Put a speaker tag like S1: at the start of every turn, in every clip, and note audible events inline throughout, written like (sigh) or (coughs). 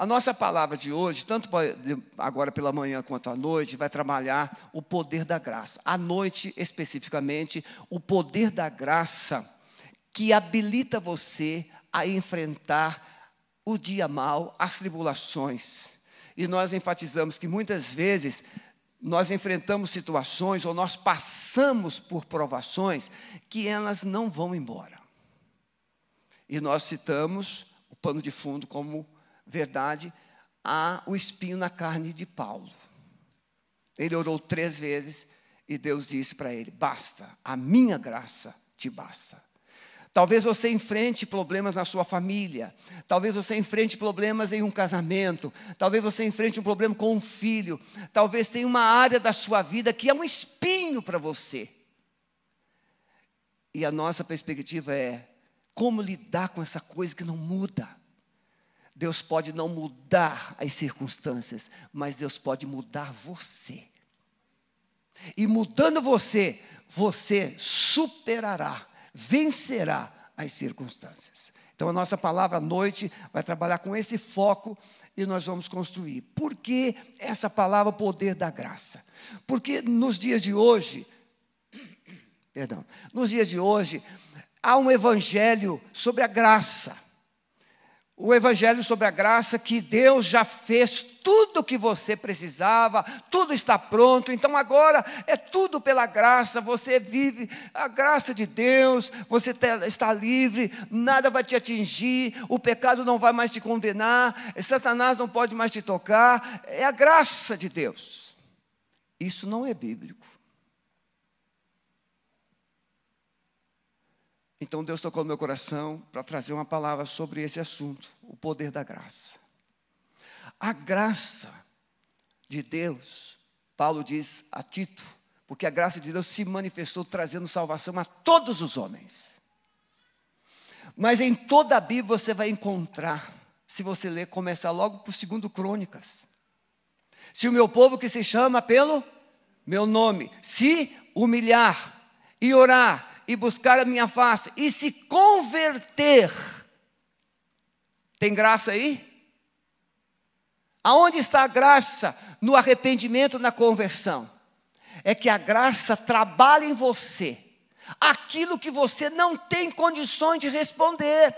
S1: A nossa palavra de hoje, tanto agora pela manhã quanto à noite, vai trabalhar o poder da graça. À noite, especificamente, o poder da graça que habilita você a enfrentar o dia mal, as tribulações. E nós enfatizamos que muitas vezes nós enfrentamos situações ou nós passamos por provações que elas não vão embora. E nós citamos o pano de fundo como verdade, há o espinho na carne de Paulo. Ele orou três vezes e Deus disse para ele: Basta, a minha graça te basta. Talvez você enfrente problemas na sua família, talvez você enfrente problemas em um casamento, talvez você enfrente um problema com um filho, talvez tenha uma área da sua vida que é um espinho para você. E a nossa perspectiva é como lidar com essa coisa que não muda. Deus pode não mudar as circunstâncias, mas Deus pode mudar você. E mudando você, você superará, vencerá as circunstâncias. Então a nossa palavra à noite vai trabalhar com esse foco e nós vamos construir. Por que essa palavra poder da graça? Porque nos dias de hoje, (coughs) perdão, nos dias de hoje há um evangelho sobre a graça o Evangelho sobre a graça, que Deus já fez tudo o que você precisava, tudo está pronto, então agora é tudo pela graça, você vive a graça de Deus, você está livre, nada vai te atingir, o pecado não vai mais te condenar, Satanás não pode mais te tocar, é a graça de Deus. Isso não é bíblico. Então Deus tocou no meu coração para trazer uma palavra sobre esse assunto, o poder da graça. A graça de Deus, Paulo diz a Tito, porque a graça de Deus se manifestou trazendo salvação a todos os homens. Mas em toda a Bíblia você vai encontrar, se você ler, começar logo por segundo Crônicas. Se o meu povo que se chama pelo meu nome se humilhar e orar e buscar a minha face e se converter. Tem graça aí? Aonde está a graça? No arrependimento, na conversão. É que a graça trabalha em você aquilo que você não tem condições de responder.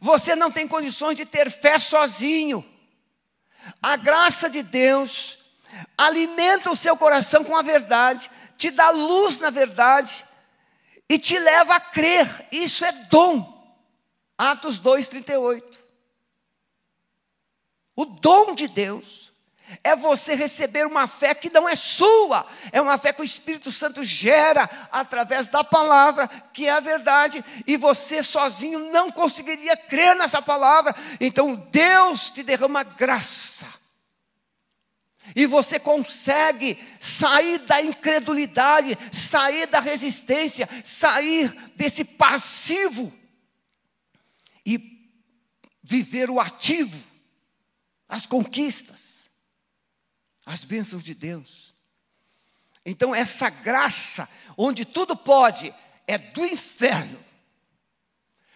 S1: Você não tem condições de ter fé sozinho. A graça de Deus alimenta o seu coração com a verdade, te dá luz na verdade e te leva a crer. Isso é dom. Atos 2:38. O dom de Deus é você receber uma fé que não é sua, é uma fé que o Espírito Santo gera através da palavra, que é a verdade, e você sozinho não conseguiria crer nessa palavra. Então Deus te derrama graça e você consegue sair da incredulidade, sair da resistência, sair desse passivo e viver o ativo, as conquistas, as bênçãos de Deus. Então, essa graça, onde tudo pode, é do inferno,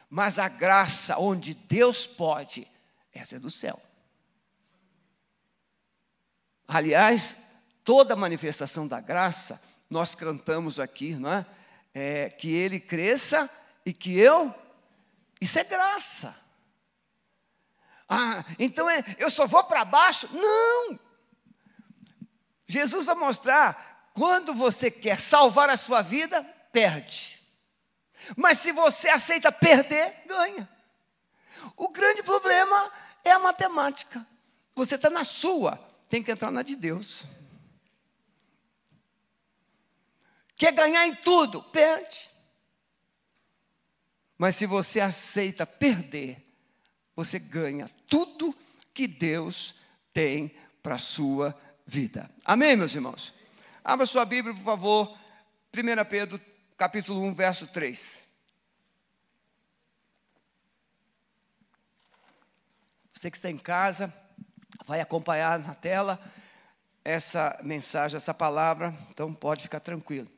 S1: mas a graça onde Deus pode, essa é do céu. Aliás, toda manifestação da graça, nós cantamos aqui, não é? é que ele cresça e que eu. Isso é graça. Ah, então é, eu só vou para baixo? Não! Jesus vai mostrar, quando você quer salvar a sua vida, perde. Mas se você aceita perder, ganha. O grande problema é a matemática. Você está na sua, tem que entrar na de Deus. Quer ganhar em tudo? Perde. Mas se você aceita perder, você ganha tudo que Deus tem para a sua vida. Amém, meus irmãos? Abra sua Bíblia, por favor. 1 Pedro, capítulo 1, verso 3. Você que está em casa, vai acompanhar na tela essa mensagem, essa palavra, então pode ficar tranquilo.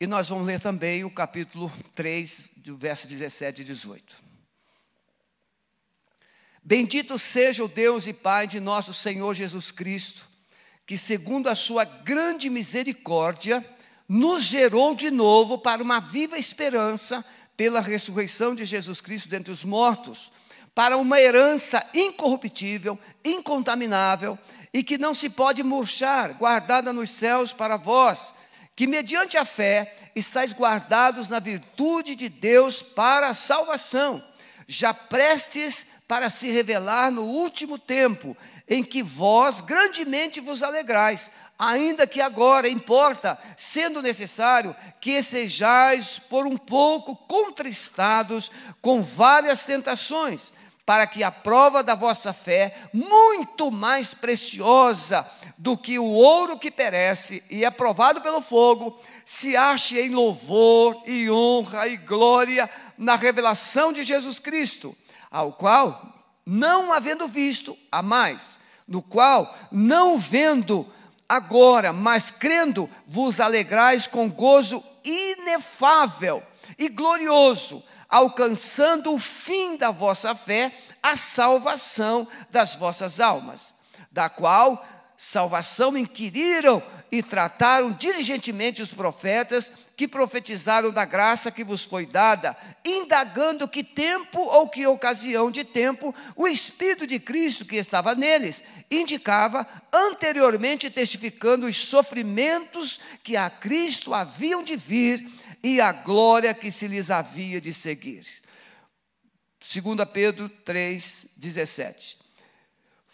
S1: E nós vamos ler também o capítulo 3, do verso 17 e 18. Bendito seja o Deus e Pai de nosso Senhor Jesus Cristo, que, segundo a sua grande misericórdia, nos gerou de novo para uma viva esperança pela ressurreição de Jesus Cristo dentre os mortos, para uma herança incorruptível, incontaminável e que não se pode murchar, guardada nos céus para vós, que mediante a fé estáis guardados na virtude de Deus para a salvação, já prestes para se revelar no último tempo, em que vós grandemente vos alegrais, ainda que agora importa, sendo necessário, que sejais por um pouco contristados com várias tentações, para que a prova da vossa fé, muito mais preciosa do que o ouro que perece e é provado pelo fogo, se ache em louvor e honra e glória na revelação de Jesus Cristo, ao qual, não havendo visto, a mais, no qual, não vendo agora, mas crendo, vos alegrais com gozo inefável e glorioso, alcançando o fim da vossa fé, a salvação das vossas almas, da qual salvação inquiriram e trataram diligentemente os profetas que profetizaram da graça que vos foi dada, indagando que tempo ou que ocasião de tempo o Espírito de Cristo que estava neles indicava, anteriormente testificando os sofrimentos que a Cristo haviam de vir e a glória que se lhes havia de seguir. 2 Pedro 3, 17.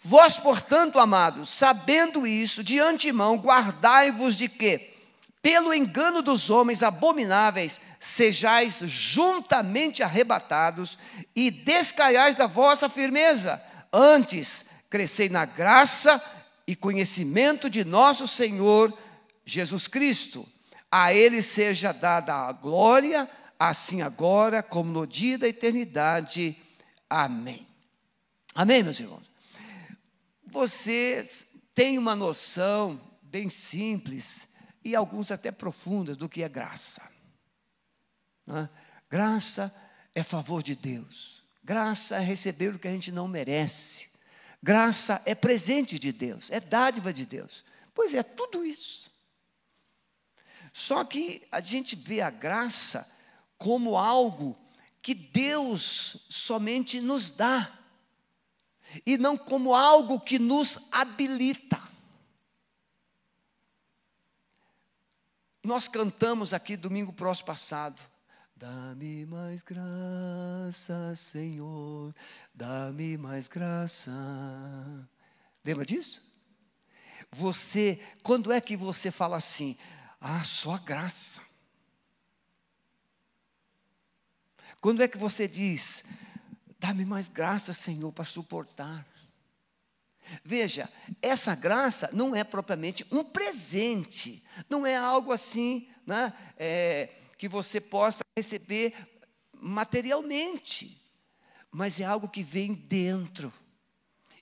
S1: Vós, portanto, amados, sabendo isso, de antemão guardai-vos de que, pelo engano dos homens abomináveis, sejais juntamente arrebatados e descaiais da vossa firmeza. Antes, crescei na graça e conhecimento de nosso Senhor Jesus Cristo. A Ele seja dada a glória, assim agora como no dia da eternidade. Amém. Amém, meus irmãos? Vocês têm uma noção bem simples e alguns até profunda do que é graça. É? Graça é favor de Deus. Graça é receber o que a gente não merece. Graça é presente de Deus, é dádiva de Deus. Pois é, tudo isso. Só que a gente vê a graça como algo que Deus somente nos dá, e não como algo que nos habilita. Nós cantamos aqui domingo próximo passado. Dá-me mais graça, Senhor, dá-me mais graça. Lembra disso? Você, quando é que você fala assim? Ah, só graça. Quando é que você diz, dá-me mais graça, Senhor, para suportar? Veja, essa graça não é propriamente um presente, não é algo assim né, é, que você possa receber materialmente, mas é algo que vem dentro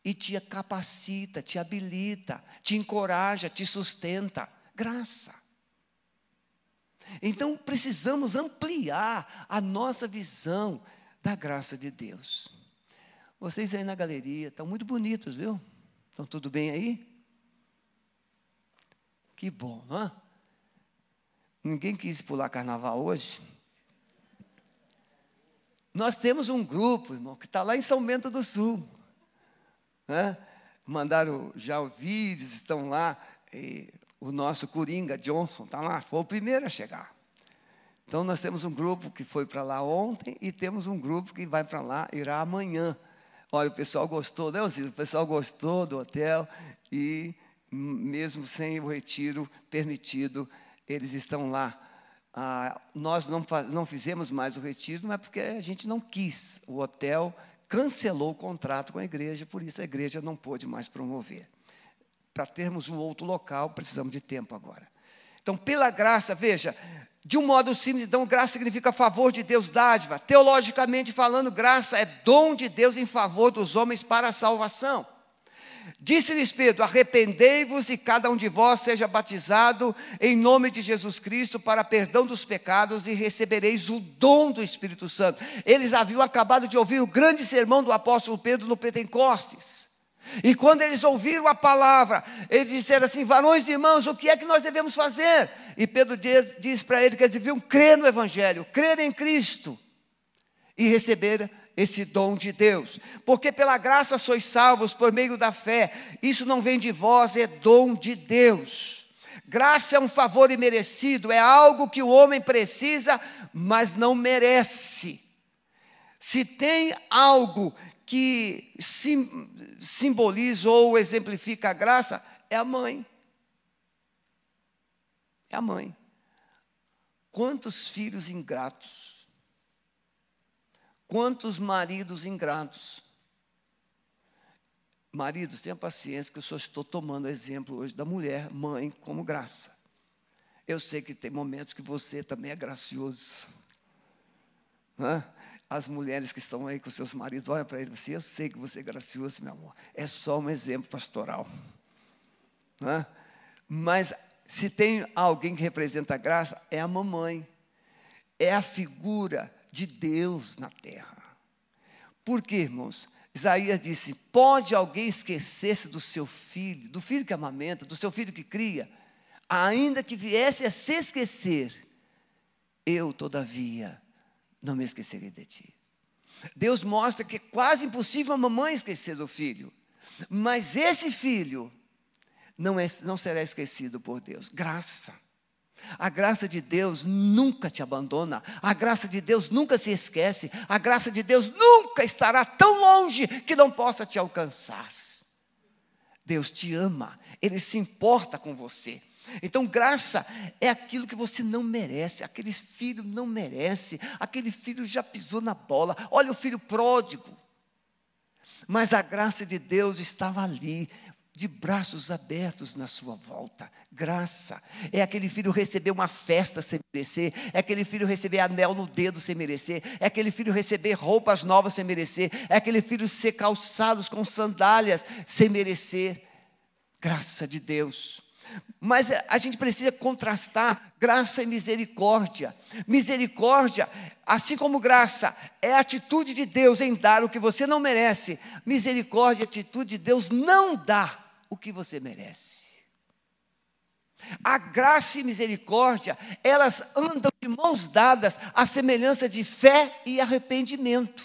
S1: e te capacita, te habilita, te encoraja, te sustenta. Graça. Então precisamos ampliar a nossa visão da graça de Deus. Vocês aí na galeria estão muito bonitos, viu? Estão tudo bem aí? Que bom, não é? Ninguém quis pular carnaval hoje? Nós temos um grupo, irmão, que está lá em São Bento do Sul. Né? Mandaram já vídeos, estão lá. O nosso Coringa Johnson está lá, foi o primeiro a chegar. Então nós temos um grupo que foi para lá ontem e temos um grupo que vai para lá, irá amanhã. Olha, o pessoal gostou, né, Osiris? O pessoal gostou do hotel e mesmo sem o retiro permitido, eles estão lá. Ah, nós não, não fizemos mais o retiro, mas porque a gente não quis. O hotel cancelou o contrato com a igreja, por isso a igreja não pôde mais promover para termos um outro local, precisamos de tempo agora. Então, pela graça, veja, de um modo simples, então, graça significa favor de Deus, dádiva. Teologicamente falando, graça é dom de Deus em favor dos homens para a salvação. Disse-lhes Pedro: Arrependei-vos e cada um de vós seja batizado em nome de Jesus Cristo para perdão dos pecados e recebereis o dom do Espírito Santo. Eles haviam acabado de ouvir o grande sermão do apóstolo Pedro no Pentecostes. E quando eles ouviram a palavra, eles disseram assim: varões e irmãos, o que é que nós devemos fazer? E Pedro diz, diz para ele que eles deviam crer no Evangelho, crer em Cristo e receber esse dom de Deus. Porque pela graça sois salvos por meio da fé. Isso não vem de vós, é dom de Deus. Graça é um favor imerecido, é algo que o homem precisa, mas não merece. Se tem algo que sim, simboliza ou exemplifica a graça, é a mãe. É a mãe. Quantos filhos ingratos Quantos maridos ingratos? Maridos, tenha paciência, que eu só estou tomando exemplo hoje da mulher, mãe, como graça. Eu sei que tem momentos que você também é gracioso. As mulheres que estão aí com seus maridos, olham para ele assim, eu sei que você é gracioso, meu amor. É só um exemplo pastoral. Mas se tem alguém que representa a graça, é a mamãe. É a figura de Deus na terra. Por quê, irmãos? Isaías disse: Pode alguém esquecer-se do seu filho, do filho que amamenta, do seu filho que cria, ainda que viesse a se esquecer, eu, todavia, não me esquecerei de ti. Deus mostra que é quase impossível a mamãe esquecer do filho, mas esse filho não, é, não será esquecido por Deus. Graça. A graça de Deus nunca te abandona, a graça de Deus nunca se esquece, a graça de Deus nunca estará tão longe que não possa te alcançar. Deus te ama, Ele se importa com você. Então, graça é aquilo que você não merece, aquele filho não merece, aquele filho já pisou na bola. Olha o filho pródigo. Mas a graça de Deus estava ali, de braços abertos na sua volta. Graça. É aquele filho receber uma festa sem merecer. É aquele filho receber anel no dedo sem merecer. É aquele filho receber roupas novas sem merecer. É aquele filho ser calçados com sandálias sem merecer. Graça de Deus. Mas a gente precisa contrastar graça e misericórdia. Misericórdia, assim como graça, é a atitude de Deus em dar o que você não merece. Misericórdia é a atitude de Deus não dar o que você merece. A graça e misericórdia, elas andam de mãos dadas à semelhança de fé e arrependimento.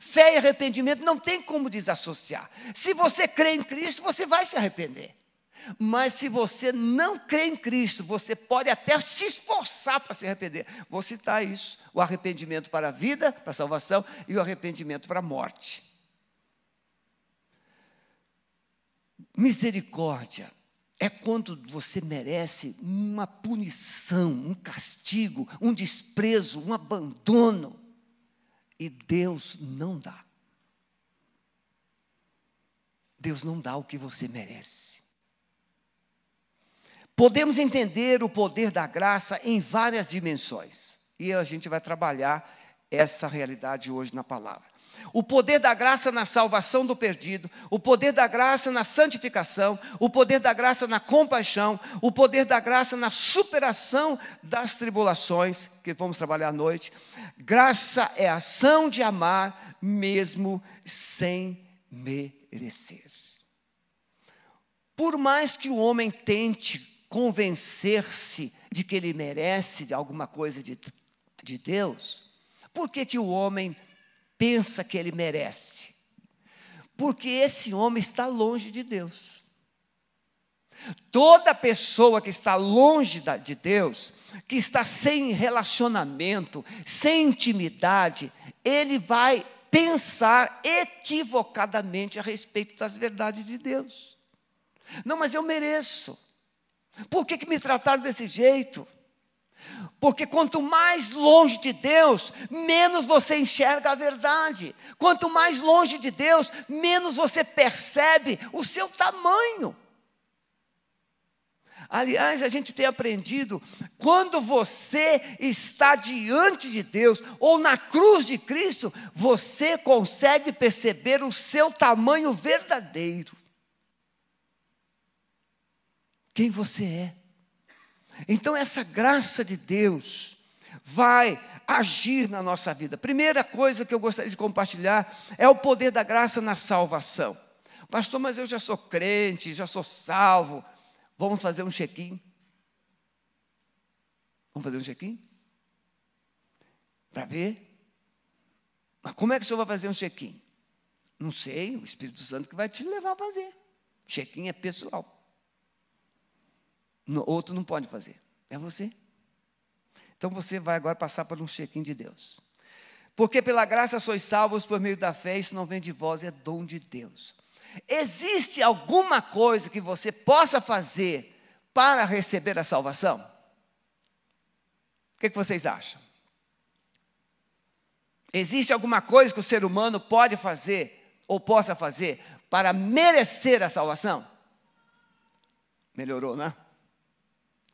S1: Fé e arrependimento não tem como desassociar. Se você crê em Cristo, você vai se arrepender. Mas se você não crê em Cristo, você pode até se esforçar para se arrepender. Vou citar isso: o arrependimento para a vida, para a salvação, e o arrependimento para a morte. Misericórdia é quando você merece uma punição, um castigo, um desprezo, um abandono. E Deus não dá. Deus não dá o que você merece. Podemos entender o poder da graça em várias dimensões. E a gente vai trabalhar essa realidade hoje na palavra o poder da graça na salvação do perdido, o poder da graça na santificação, o poder da graça na compaixão, o poder da graça na superação das tribulações, que vamos trabalhar à noite. Graça é ação de amar mesmo sem merecer. Por mais que o homem tente convencer-se de que ele merece de alguma coisa de, de Deus, por que, que o homem pensa que ele merece. Porque esse homem está longe de Deus. Toda pessoa que está longe de Deus, que está sem relacionamento, sem intimidade, ele vai pensar equivocadamente a respeito das verdades de Deus. Não, mas eu mereço. Por que, que me trataram desse jeito? Porque quanto mais longe de Deus, menos você enxerga a verdade. Quanto mais longe de Deus, menos você percebe o seu tamanho. Aliás, a gente tem aprendido, quando você está diante de Deus ou na cruz de Cristo, você consegue perceber o seu tamanho verdadeiro. Quem você é. Então, essa graça de Deus vai agir na nossa vida. Primeira coisa que eu gostaria de compartilhar é o poder da graça na salvação. Pastor, mas eu já sou crente, já sou salvo. Vamos fazer um check-in? Vamos fazer um check-in? Para ver? Mas como é que o senhor vai fazer um check-in? Não sei, o Espírito Santo que vai te levar a fazer. Check-in é pessoal. Outro não pode fazer. É você. Então você vai agora passar por um check-in de Deus. Porque pela graça sois salvos por meio da fé, isso não vem de vós, é dom de Deus. Existe alguma coisa que você possa fazer para receber a salvação? O que, que vocês acham? Existe alguma coisa que o ser humano pode fazer ou possa fazer para merecer a salvação? Melhorou, né?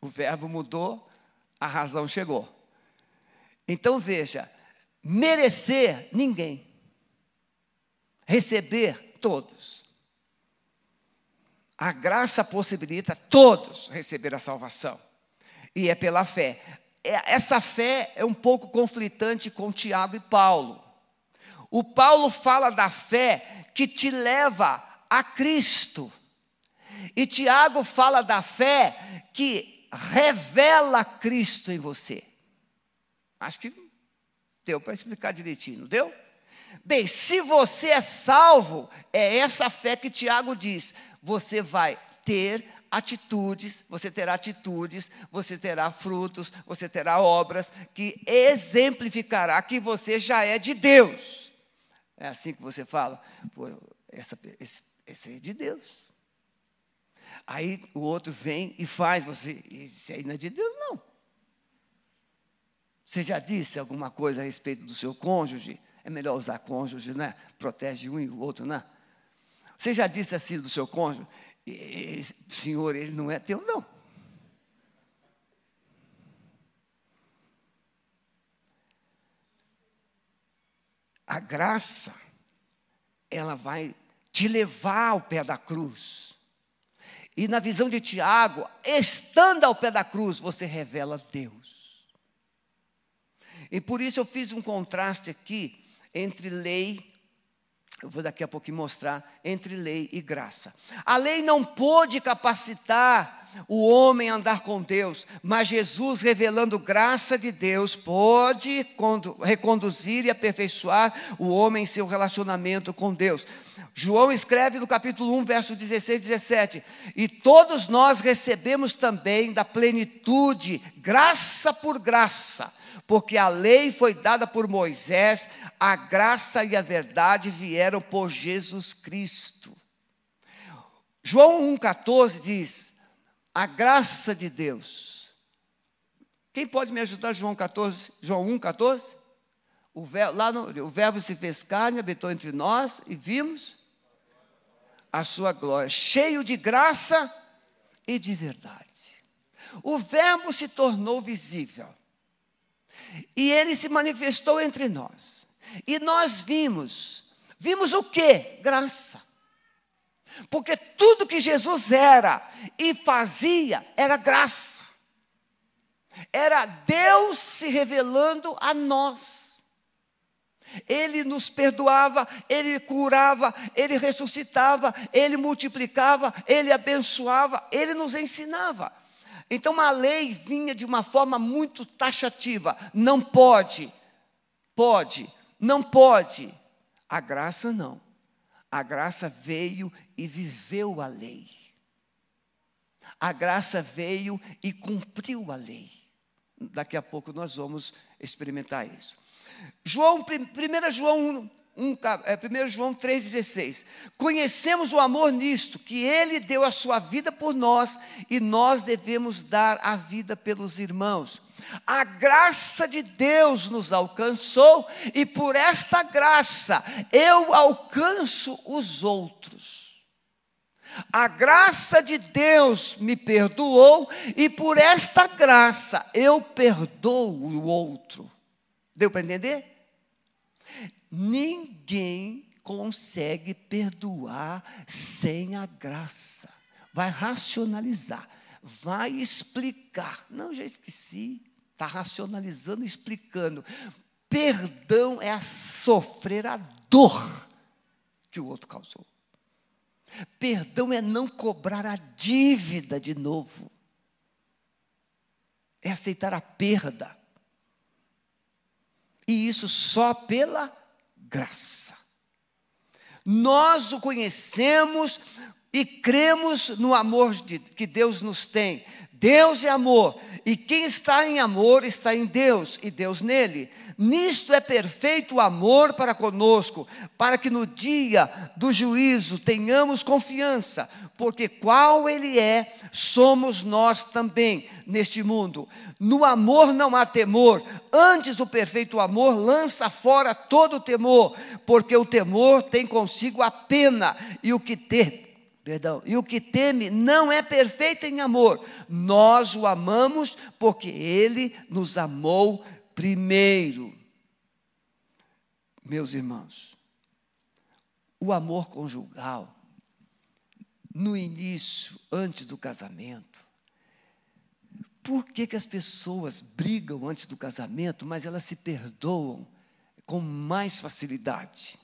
S1: O verbo mudou, a razão chegou. Então veja: merecer ninguém, receber todos. A graça possibilita todos receber a salvação. E é pela fé. É, essa fé é um pouco conflitante com Tiago e Paulo. O Paulo fala da fé que te leva a Cristo. E Tiago fala da fé que revela Cristo em você. Acho que deu para explicar direitinho, não deu? Bem, se você é salvo, é essa fé que Tiago diz: você vai ter atitudes, você terá atitudes, você terá frutos, você terá obras que exemplificará que você já é de Deus. É assim que você fala, Pô, essa, esse, esse é de Deus. Aí o outro vem e faz, você, isso aí não é de Deus, não. Você já disse alguma coisa a respeito do seu cônjuge? É melhor usar cônjuge, né? Protege um e o outro, né? Você já disse assim do seu cônjuge? Senhor, ele não é teu, não. A graça, ela vai te levar ao pé da cruz. E na visão de Tiago, estando ao pé da cruz, você revela Deus. E por isso eu fiz um contraste aqui entre lei, eu vou daqui a pouquinho mostrar, entre lei e graça. A lei não pôde capacitar o homem a andar com Deus, mas Jesus, revelando graça de Deus, pode reconduzir e aperfeiçoar o homem em seu relacionamento com Deus. João escreve no capítulo 1, verso 16 e 17: E todos nós recebemos também da plenitude, graça por graça porque a lei foi dada por Moisés, a graça e a verdade vieram por Jesus Cristo. João 1,14 diz: a graça de Deus. Quem pode me ajudar, João 14, João 1,14? O verbo, lá no, o verbo se fez carne, habitou entre nós e vimos a sua glória, cheio de graça e de verdade. O verbo se tornou visível. E ele se manifestou entre nós. E nós vimos, vimos o que? Graça. Porque tudo que Jesus era e fazia era graça. Era Deus se revelando a nós. Ele nos perdoava, ele curava, ele ressuscitava, ele multiplicava, ele abençoava, ele nos ensinava. Então a lei vinha de uma forma muito taxativa: não pode, pode, não pode. A graça não. A graça veio e viveu a lei. A graça veio e cumpriu a lei. Daqui a pouco nós vamos experimentar isso. João, 1 João 1, é, 1 João 3,16. Conhecemos o amor nisto, que Ele deu a sua vida por nós e nós devemos dar a vida pelos irmãos. A graça de Deus nos alcançou e por esta graça eu alcanço os outros. A graça de Deus me perdoou e por esta graça eu perdoo o outro. Deu para entender? Ninguém consegue perdoar sem a graça. Vai racionalizar, vai explicar. Não, já esqueci. Está racionalizando, explicando. Perdão é a sofrer a dor que o outro causou. Perdão é não cobrar a dívida de novo. É aceitar a perda. E isso só pela graça. Nós o conhecemos e cremos no amor de, que Deus nos tem. Deus é amor, e quem está em amor está em Deus e Deus nele. Nisto é perfeito o amor para conosco, para que no dia do juízo tenhamos confiança, porque qual ele é, somos nós também neste mundo. No amor não há temor, antes o perfeito amor lança fora todo o temor, porque o temor tem consigo a pena, e o que tem Perdão, e o que teme não é perfeito em amor. Nós o amamos porque ele nos amou primeiro. Meus irmãos, o amor conjugal, no início, antes do casamento, por que, que as pessoas brigam antes do casamento, mas elas se perdoam com mais facilidade?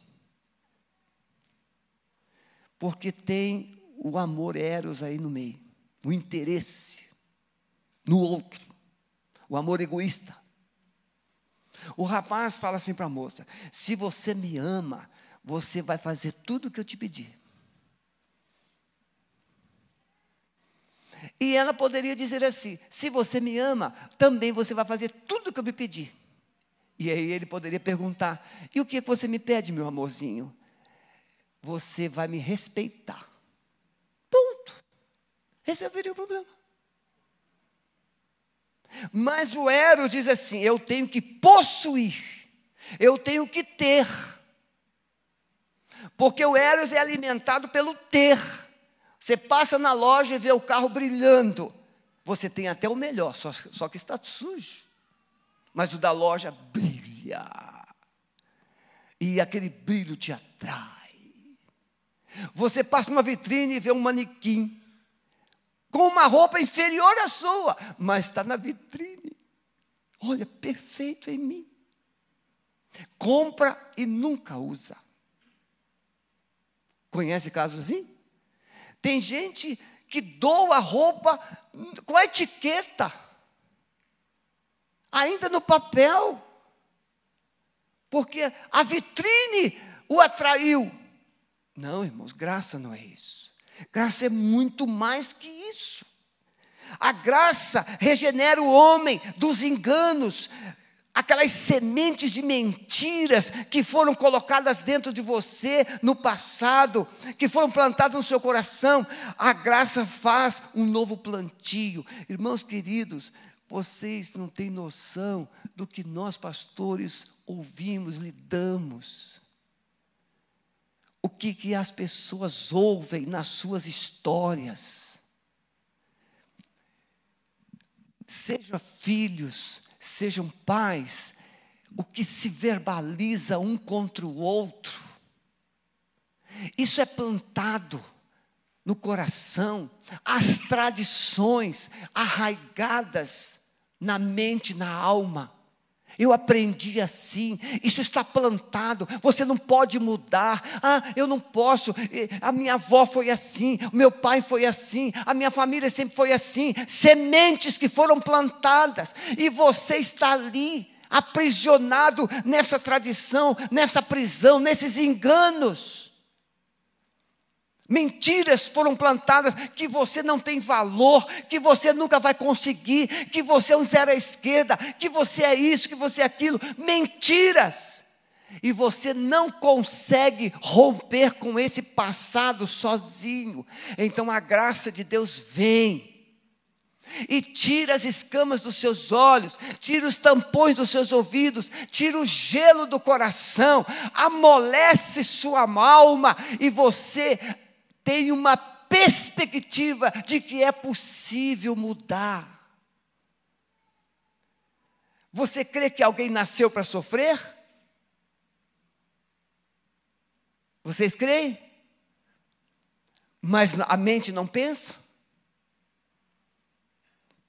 S1: Porque tem o amor eros aí no meio, o interesse no outro, o amor egoísta. O rapaz fala assim para a moça: se você me ama, você vai fazer tudo o que eu te pedir. E ela poderia dizer assim: se você me ama, também você vai fazer tudo o que eu me pedir. E aí ele poderia perguntar: e o que você me pede, meu amorzinho? Você vai me respeitar. Ponto. Resolveria o problema. Mas o Ero diz assim: eu tenho que possuir, eu tenho que ter. Porque o Eros é alimentado pelo ter. Você passa na loja e vê o carro brilhando. Você tem até o melhor, só, só que está sujo. Mas o da loja brilha. E aquele brilho te atrai. Você passa uma vitrine e vê um manequim com uma roupa inferior à sua, mas está na vitrine. Olha, perfeito em mim. Compra e nunca usa. Conhece casos assim? Tem gente que doa roupa com a etiqueta, ainda no papel, porque a vitrine o atraiu. Não, irmãos, graça não é isso. Graça é muito mais que isso. A graça regenera o homem dos enganos, aquelas sementes de mentiras que foram colocadas dentro de você no passado, que foram plantadas no seu coração. A graça faz um novo plantio. Irmãos queridos, vocês não têm noção do que nós, pastores, ouvimos, lidamos o que, que as pessoas ouvem nas suas histórias. Sejam filhos, sejam pais, o que se verbaliza um contra o outro. Isso é plantado no coração, as tradições arraigadas na mente, na alma. Eu aprendi assim, isso está plantado, você não pode mudar. Ah, eu não posso, a minha avó foi assim, o meu pai foi assim, a minha família sempre foi assim. Sementes que foram plantadas, e você está ali, aprisionado nessa tradição, nessa prisão, nesses enganos. Mentiras foram plantadas que você não tem valor, que você nunca vai conseguir, que você é um zero à esquerda, que você é isso, que você é aquilo. Mentiras! E você não consegue romper com esse passado sozinho. Então a graça de Deus vem e tira as escamas dos seus olhos, tira os tampões dos seus ouvidos, tira o gelo do coração, amolece sua alma e você tem uma perspectiva de que é possível mudar. Você crê que alguém nasceu para sofrer? Vocês creem? Mas a mente não pensa?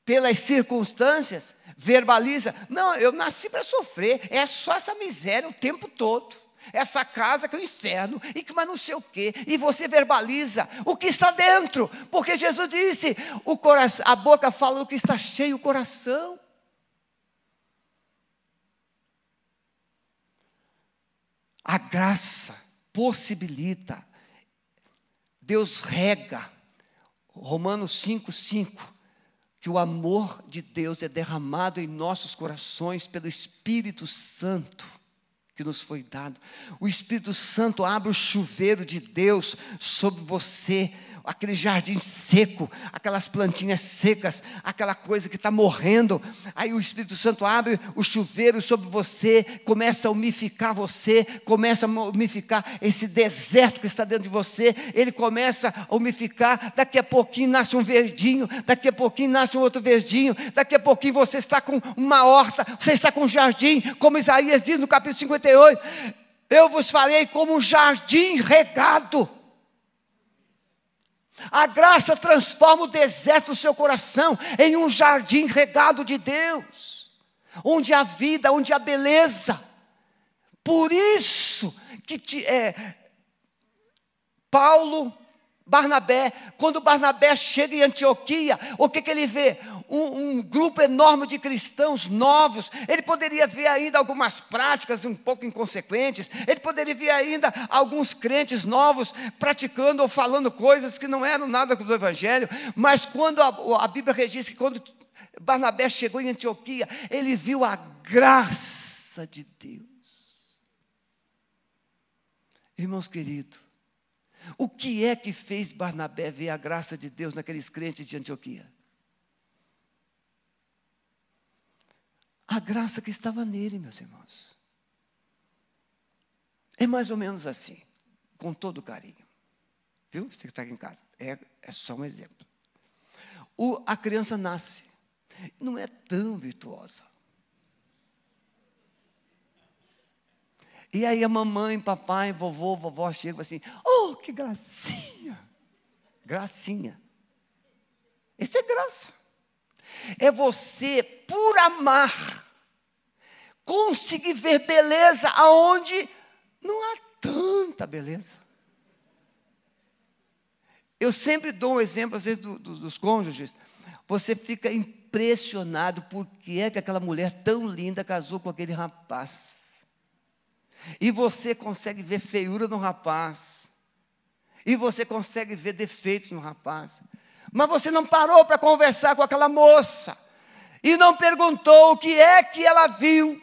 S1: Pelas circunstâncias, verbaliza: não, eu nasci para sofrer, é só essa miséria o tempo todo. Essa casa que é o inferno, e que mas não sei o quê, e você verbaliza o que está dentro, porque Jesus disse: o coração, a boca fala do que está cheio o coração. A graça possibilita, Deus rega, Romanos 5, 5, que o amor de Deus é derramado em nossos corações pelo Espírito Santo que nos foi dado. O Espírito Santo abre o chuveiro de Deus sobre você aquele jardim seco, aquelas plantinhas secas, aquela coisa que está morrendo. Aí o Espírito Santo abre o chuveiro sobre você, começa a umificar você, começa a umificar esse deserto que está dentro de você. Ele começa a umificar. Daqui a pouquinho nasce um verdinho, daqui a pouquinho nasce um outro verdinho, daqui a pouquinho você está com uma horta, você está com um jardim, como Isaías diz no capítulo 58. Eu vos farei como um jardim regado. A graça transforma o deserto do seu coração em um jardim regado de Deus, onde há vida, onde há beleza. Por isso que te, é, Paulo, Barnabé, quando Barnabé chega em Antioquia, o que, que ele vê? um, um, grupo enorme de cristãos novos, ele poderia ver ainda algumas práticas um pouco inconsequentes, ele poderia ver ainda alguns crentes novos praticando ou falando coisas que não eram nada do Evangelho, mas quando a, a Bíblia registra que quando Barnabé chegou em Antioquia, ele viu a graça de Deus. Irmãos queridos, o que é que fez Barnabé ver a graça de Deus naqueles crentes de Antioquia? a graça que estava nele, meus irmãos. É mais ou menos assim, com todo carinho. Viu? Você que está aqui em casa. É, é só um exemplo. O, a criança nasce, não é tão virtuosa. E aí a mamãe, papai, vovô, vovó chegam assim, oh, que gracinha. Gracinha. Isso é graça. É você, por amar, conseguir ver beleza aonde não há tanta beleza. Eu sempre dou um exemplo, às vezes, do, do, dos cônjuges. Você fica impressionado por que é que aquela mulher tão linda casou com aquele rapaz. E você consegue ver feiura no rapaz. E você consegue ver defeitos no rapaz. Mas você não parou para conversar com aquela moça. E não perguntou o que é que ela viu.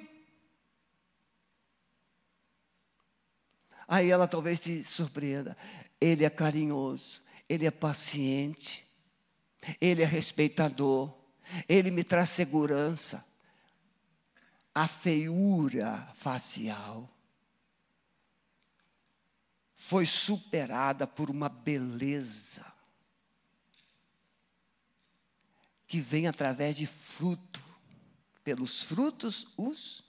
S1: Aí ela talvez te surpreenda. Ele é carinhoso, ele é paciente, ele é respeitador, ele me traz segurança. A feiura facial foi superada por uma beleza que vem através de fruto. Pelos frutos os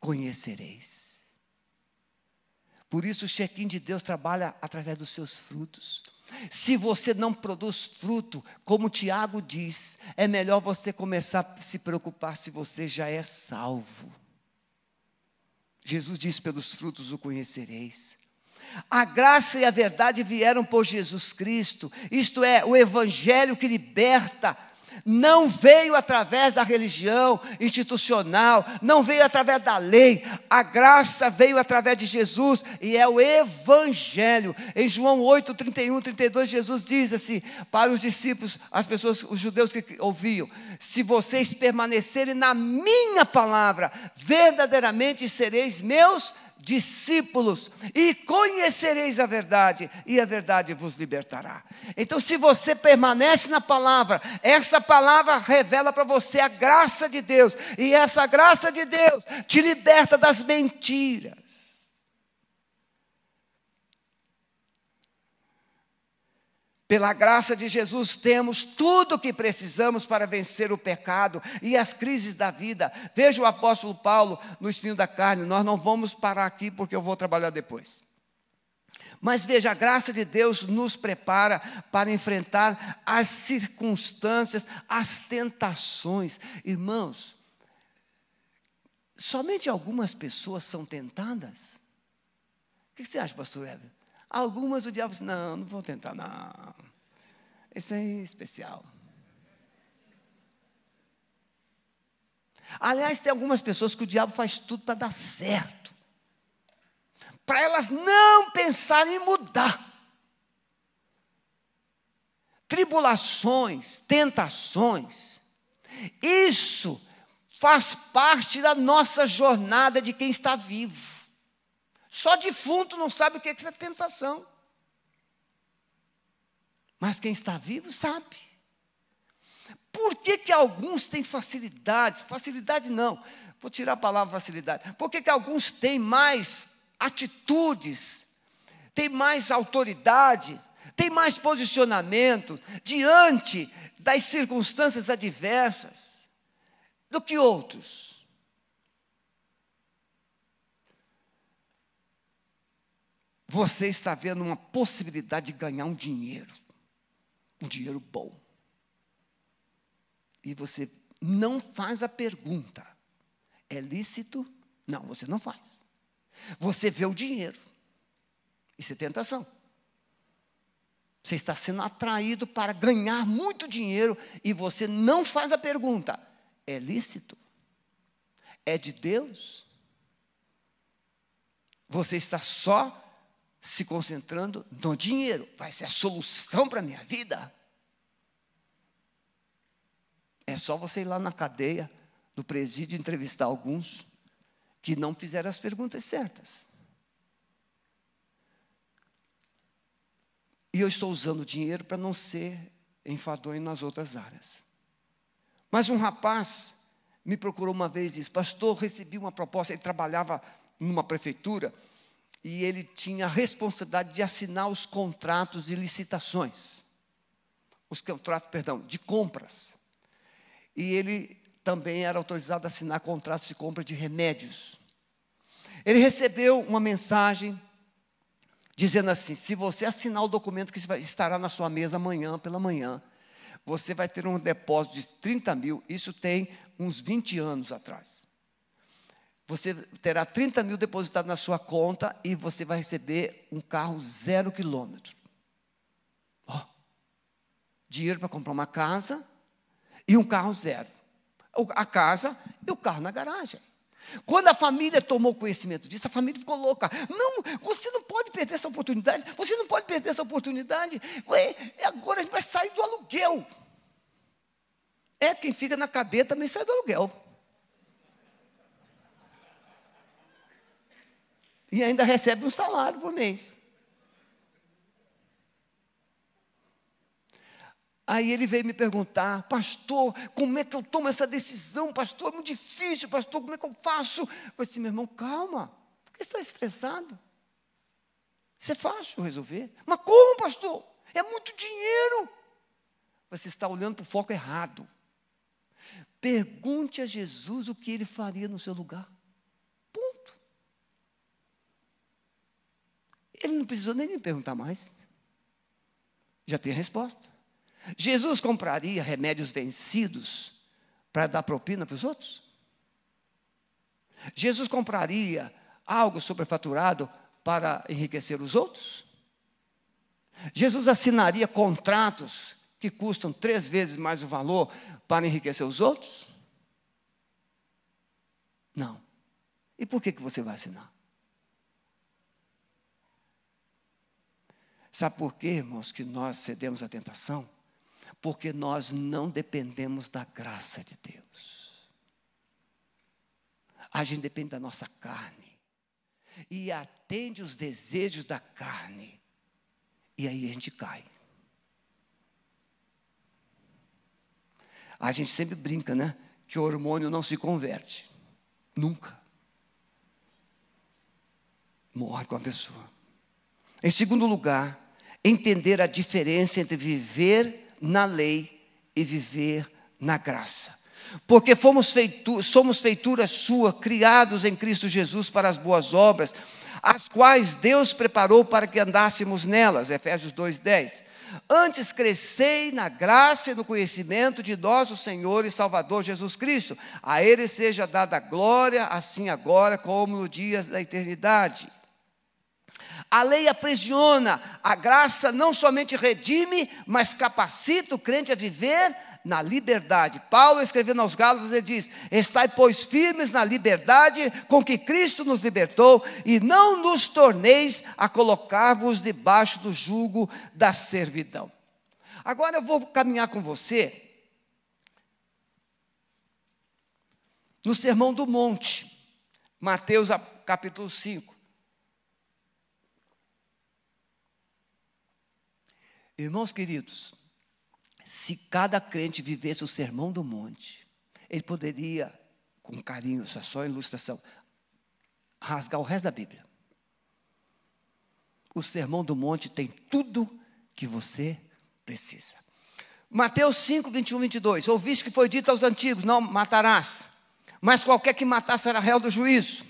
S1: conhecereis. Por isso o check-in de Deus trabalha através dos seus frutos. Se você não produz fruto, como Tiago diz, é melhor você começar a se preocupar se você já é salvo. Jesus diz: pelos frutos o conhecereis. A graça e a verdade vieram por Jesus Cristo, isto é, o Evangelho que liberta, não veio através da religião institucional, não veio através da lei, a graça veio através de Jesus e é o Evangelho. Em João 8, 31, 32, Jesus diz assim para os discípulos, as pessoas, os judeus que ouviam: Se vocês permanecerem na minha palavra, verdadeiramente sereis meus discípulos, e conhecereis a verdade, e a verdade vos libertará. Então, se você permanece na palavra, essa palavra revela para você a graça de Deus, e essa graça de Deus te liberta das mentiras. Pela graça de Jesus, temos tudo o que precisamos para vencer o pecado e as crises da vida. Veja o apóstolo Paulo no espinho da carne. Nós não vamos parar aqui porque eu vou trabalhar depois. Mas veja, a graça de Deus nos prepara para enfrentar as circunstâncias, as tentações. Irmãos, somente algumas pessoas são tentadas? O que você acha, pastor Ever? Algumas o diabo diz, não, não vou tentar, não. Esse é especial. Aliás, tem algumas pessoas que o diabo faz tudo para dar certo. Para elas não pensarem em mudar. Tribulações, tentações, isso faz parte da nossa jornada de quem está vivo. Só defunto não sabe o que é, é tentação. Mas quem está vivo sabe. Por que, que alguns têm facilidades? Facilidade não, vou tirar a palavra facilidade. Por que, que alguns têm mais atitudes, têm mais autoridade, têm mais posicionamento diante das circunstâncias adversas do que outros? Você está vendo uma possibilidade de ganhar um dinheiro, um dinheiro bom. E você não faz a pergunta: é lícito? Não, você não faz. Você vê o dinheiro. Isso é tentação. Você está sendo atraído para ganhar muito dinheiro e você não faz a pergunta: é lícito? É de Deus? Você está só se concentrando no dinheiro. Vai ser a solução para a minha vida. É só você ir lá na cadeia, no presídio, entrevistar alguns que não fizeram as perguntas certas. E eu estou usando o dinheiro para não ser enfadonho nas outras áreas. Mas um rapaz me procurou uma vez e disse: Pastor, recebi uma proposta. Ele trabalhava numa prefeitura e ele tinha a responsabilidade de assinar os contratos de licitações, os contratos, perdão, de compras. E ele também era autorizado a assinar contratos de compra de remédios. Ele recebeu uma mensagem dizendo assim: se você assinar o documento que estará na sua mesa amanhã pela manhã, você vai ter um depósito de 30 mil. Isso tem uns 20 anos atrás você terá 30 mil depositados na sua conta e você vai receber um carro zero quilômetro. Oh, dinheiro para comprar uma casa e um carro zero. A casa e o carro na garagem. Quando a família tomou conhecimento disso, a família ficou louca. Não, você não pode perder essa oportunidade. Você não pode perder essa oportunidade. Ué, agora a gente vai sair do aluguel. É, quem fica na cadeia também sai do aluguel. E ainda recebe um salário por mês. Aí ele veio me perguntar, pastor, como é que eu tomo essa decisão, pastor? É muito difícil, pastor, como é que eu faço? Eu assim, meu irmão, calma, por que você está estressado? Isso é fácil resolver. Mas como, pastor? É muito dinheiro. Você está olhando para o foco errado. Pergunte a Jesus o que ele faria no seu lugar. Ele não precisou nem me perguntar mais. Já tem a resposta. Jesus compraria remédios vencidos para dar propina para os outros? Jesus compraria algo sobrefaturado para enriquecer os outros? Jesus assinaria contratos que custam três vezes mais o valor para enriquecer os outros? Não. E por que, que você vai assinar? Sabe por quê, irmãos, que nós cedemos à tentação? Porque nós não dependemos da graça de Deus. A gente depende da nossa carne. E atende os desejos da carne. E aí a gente cai. A gente sempre brinca, né? Que o hormônio não se converte. Nunca. Morre com a pessoa. Em segundo lugar, entender a diferença entre viver na lei e viver na graça. Porque fomos feitu somos feitura sua, criados em Cristo Jesus para as boas obras, as quais Deus preparou para que andássemos nelas. Efésios 2:10. Antes crescei na graça e no conhecimento de nosso Senhor e Salvador Jesus Cristo. A Ele seja dada glória, assim agora como no dia da eternidade. A lei aprisiona, a graça não somente redime, mas capacita o crente a viver na liberdade. Paulo, escrevendo aos Gálatas, ele diz: Estai, pois, firmes na liberdade com que Cristo nos libertou, e não nos torneis a colocar-vos debaixo do jugo da servidão. Agora eu vou caminhar com você no Sermão do Monte, Mateus capítulo 5. Irmãos queridos, se cada crente vivesse o sermão do monte, ele poderia, com carinho, isso é só ilustração, rasgar o resto da Bíblia. O sermão do monte tem tudo que você precisa. Mateus 5, 21, 22. Ouviste que foi dito aos antigos: Não matarás, mas qualquer que matar será réu do juízo.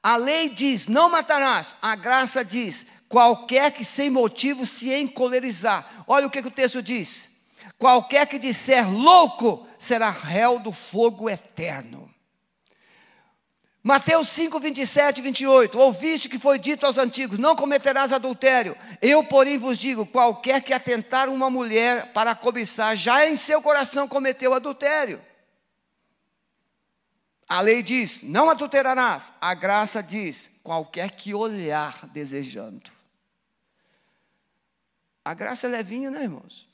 S1: A lei diz: Não matarás. A graça diz: qualquer que sem motivo se encolerizar. Olha o que, que o texto diz: qualquer que disser louco será réu do fogo eterno. Mateus 5, 27 e 28. Ouviste que foi dito aos antigos: Não cometerás adultério. Eu, porém, vos digo: qualquer que atentar uma mulher para cobiçar, já em seu coração cometeu adultério. A lei diz: Não adulterarás. A graça diz: qualquer que olhar desejando. A graça é levinha, né, irmãos?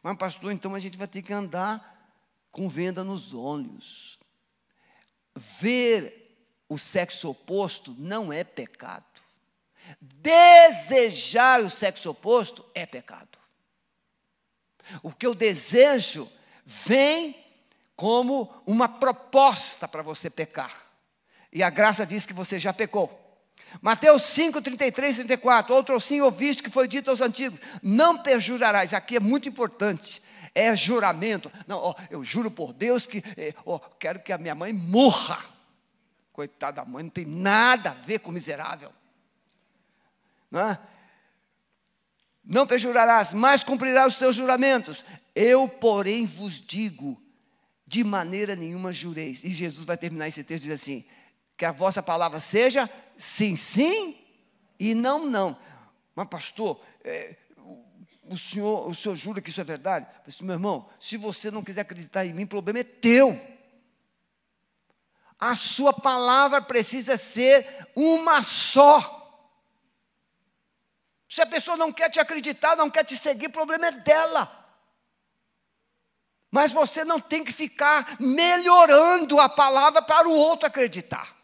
S1: Mas, pastor, então a gente vai ter que andar com venda nos olhos. Ver o sexo oposto não é pecado. Desejar o sexo oposto é pecado. O que eu desejo vem como uma proposta para você pecar. E a graça diz que você já pecou. Mateus 5, 33 34. Outro sim ouviste que foi dito aos antigos: Não perjurarás. Aqui é muito importante. É juramento. Não, ó, eu juro por Deus que é, ó, quero que a minha mãe morra. Coitada da mãe, não tem nada a ver com miserável. Não, é? não perjurarás, mas cumprirás os teus juramentos. Eu, porém, vos digo: de maneira nenhuma jureis. E Jesus vai terminar esse texto dizendo assim: que a vossa palavra seja sim, sim e não, não. Mas, pastor, é, o, senhor, o senhor jura que isso é verdade? Eu disse, meu irmão, se você não quiser acreditar em mim, o problema é teu. A sua palavra precisa ser uma só. Se a pessoa não quer te acreditar, não quer te seguir, o problema é dela. Mas você não tem que ficar melhorando a palavra para o outro acreditar.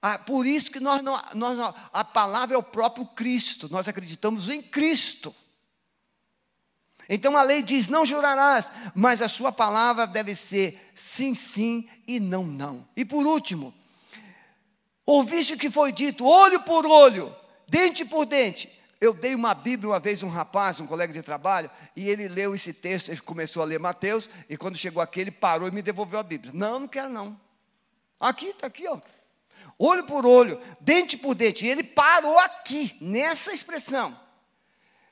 S1: Ah, por isso que nós, não, nós não, a palavra é o próprio Cristo, nós acreditamos em Cristo. Então a lei diz: não jurarás, mas a sua palavra deve ser sim, sim e não, não. E por último, ouviste o que foi dito, olho por olho, dente por dente. Eu dei uma Bíblia uma vez a um rapaz, um colega de trabalho, e ele leu esse texto, ele começou a ler Mateus, e quando chegou aqui, ele parou e me devolveu a Bíblia. Não, não quero não. Aqui, está aqui, ó olho por olho, dente por dente. E ele parou aqui, nessa expressão.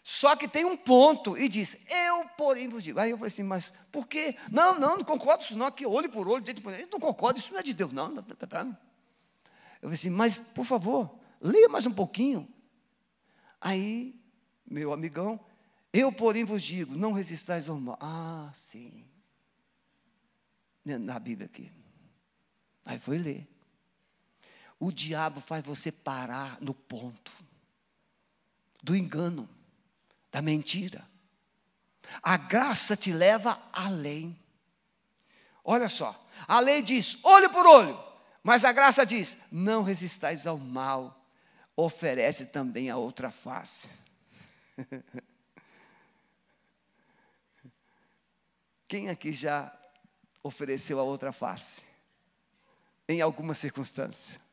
S1: Só que tem um ponto e diz: Eu, porém, vos digo. Aí eu falei assim, mas por quê? Não, não, não concordo isso, não. Aqui, olho por olho, dente por dente. Eu não concordo, isso não é de Deus, não. Eu falei assim, mas por favor, leia mais um pouquinho. Aí, meu amigão, eu, porém, vos digo: Não resistais ao mal. Ah, sim. Na Bíblia aqui. Aí foi ler. O diabo faz você parar no ponto do engano, da mentira. A graça te leva além. Olha só, a lei diz olho por olho, mas a graça diz: não resistais ao mal, oferece também a outra face. (laughs) Quem aqui já ofereceu a outra face? Em alguma circunstância?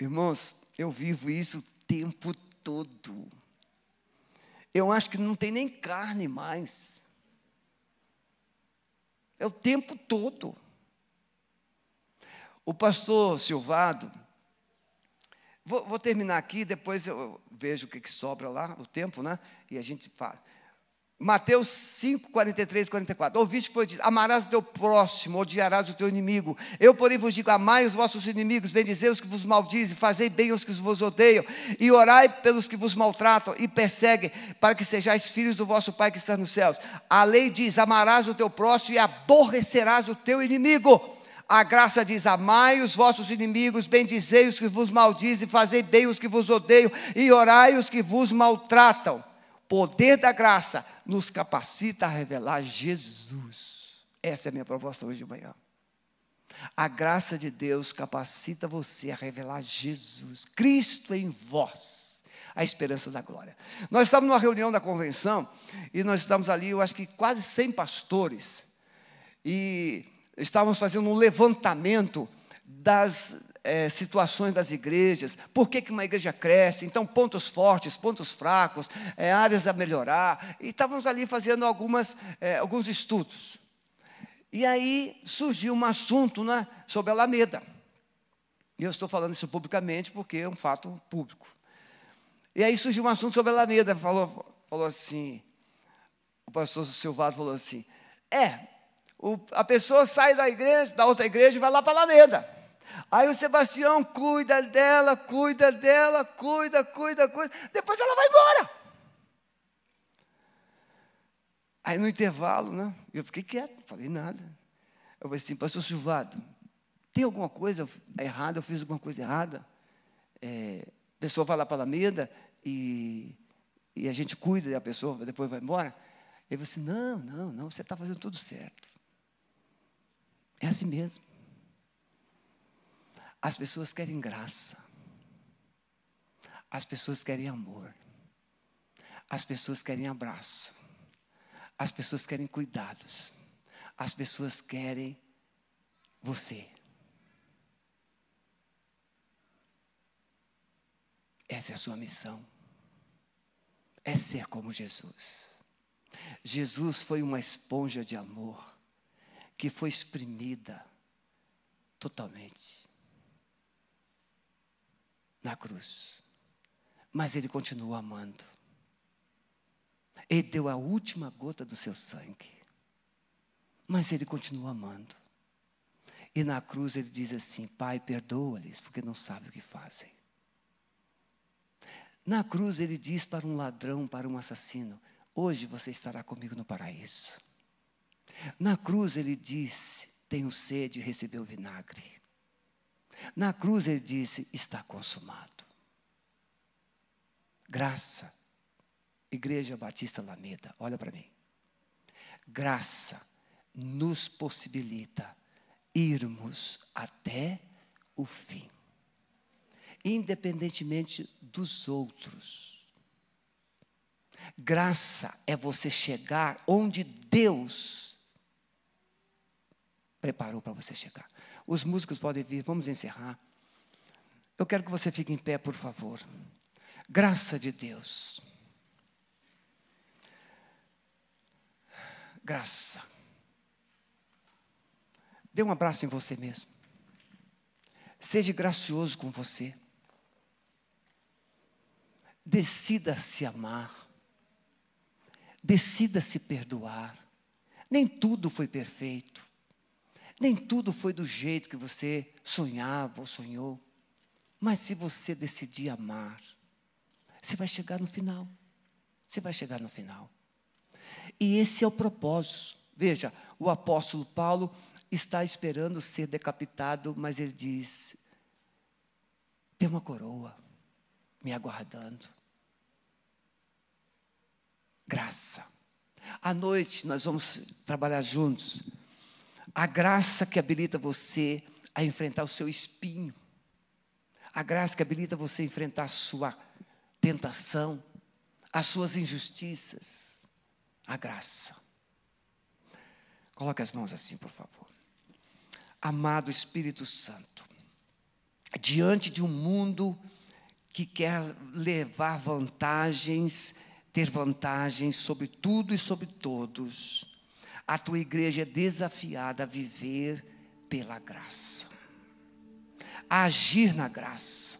S1: Irmãos, eu vivo isso o tempo todo. Eu acho que não tem nem carne mais. É o tempo todo. O pastor Silvado, vou, vou terminar aqui, depois eu vejo o que, que sobra lá, o tempo, né? E a gente fala. Mateus 5, 43 e 44. Ouviste que foi dito: Amarás o teu próximo, odiarás o teu inimigo. Eu, porém, vos digo: Amai os vossos inimigos, bendizei os que vos maldizem, fazei bem os que vos odeiam, e orai pelos que vos maltratam e perseguem, para que sejais filhos do vosso Pai que está nos céus. A lei diz: Amarás o teu próximo e aborrecerás o teu inimigo. A graça diz: Amai os vossos inimigos, bendizei os que vos maldizem, fazei bem os que vos odeiam, e orai os que vos maltratam poder da graça nos capacita a revelar Jesus. Essa é a minha proposta hoje de manhã. A graça de Deus capacita você a revelar Jesus, Cristo em vós, a esperança da glória. Nós estamos numa reunião da convenção e nós estamos ali, eu acho que quase 100 pastores, e estávamos fazendo um levantamento das é, situações das igrejas, por que, que uma igreja cresce, então pontos fortes, pontos fracos, é, áreas a melhorar, e estávamos ali fazendo algumas, é, alguns estudos. E aí surgiu um assunto né, sobre a Alameda. E eu estou falando isso publicamente porque é um fato público. E aí surgiu um assunto sobre a Alameda, falou, falou assim, o pastor Silvado falou assim, é, o, a pessoa sai da igreja, da outra igreja e vai lá para a Alameda. Aí o Sebastião cuida dela, cuida dela, cuida, cuida, cuida. Depois ela vai embora. Aí no intervalo, né? Eu fiquei quieto, não falei nada. Eu falei assim, pastor Silvado, tem alguma coisa errada? Eu fiz alguma coisa errada? É, a pessoa vai lá para a Alameda e, e a gente cuida e a pessoa depois vai embora. Ele falou assim: não, não, não, você está fazendo tudo certo. É assim mesmo. As pessoas querem graça. As pessoas querem amor. As pessoas querem abraço. As pessoas querem cuidados. As pessoas querem você. Essa é a sua missão. É ser como Jesus. Jesus foi uma esponja de amor que foi exprimida totalmente na cruz. Mas ele continua amando. Ele deu a última gota do seu sangue. Mas ele continua amando. E na cruz ele diz assim: Pai, perdoa-lhes, porque não sabem o que fazem. Na cruz ele diz para um ladrão, para um assassino: Hoje você estará comigo no paraíso. Na cruz ele disse: Tenho sede e recebeu vinagre. Na cruz ele disse: Está consumado. Graça, Igreja Batista Alameda, olha para mim. Graça nos possibilita irmos até o fim, independentemente dos outros. Graça é você chegar onde Deus preparou para você chegar. Os músicos podem vir, vamos encerrar. Eu quero que você fique em pé, por favor. Graça de Deus. Graça. Dê um abraço em você mesmo. Seja gracioso com você. Decida se amar. Decida se perdoar. Nem tudo foi perfeito. Nem tudo foi do jeito que você sonhava ou sonhou. Mas se você decidir amar, você vai chegar no final. Você vai chegar no final. E esse é o propósito. Veja, o apóstolo Paulo está esperando ser decapitado, mas ele diz: tem uma coroa me aguardando. Graça. À noite nós vamos trabalhar juntos a graça que habilita você a enfrentar o seu espinho. A graça que habilita você a enfrentar a sua tentação, as suas injustiças. A graça. Coloque as mãos assim, por favor. Amado Espírito Santo, diante de um mundo que quer levar vantagens, ter vantagens sobre tudo e sobre todos. A tua igreja é desafiada a viver pela graça, a agir na graça,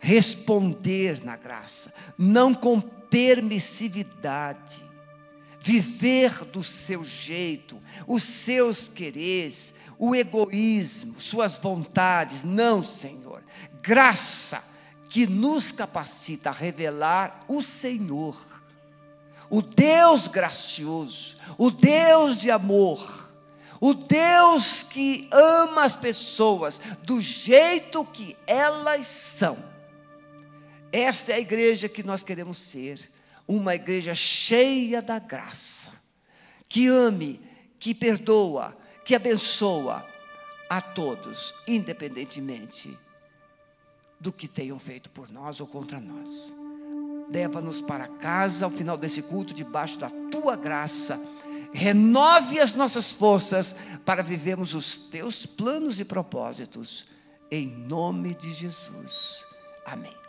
S1: responder na graça, não com permissividade, viver do seu jeito, os seus quereres, o egoísmo, suas vontades. Não, Senhor. Graça que nos capacita a revelar o Senhor, o Deus gracioso, o Deus de amor, o Deus que ama as pessoas do jeito que elas são. Esta é a igreja que nós queremos ser, uma igreja cheia da graça, que ame, que perdoa, que abençoa a todos, independentemente do que tenham feito por nós ou contra nós. Leva-nos para casa ao final desse culto, debaixo da tua graça. Renove as nossas forças para vivermos os teus planos e propósitos. Em nome de Jesus. Amém.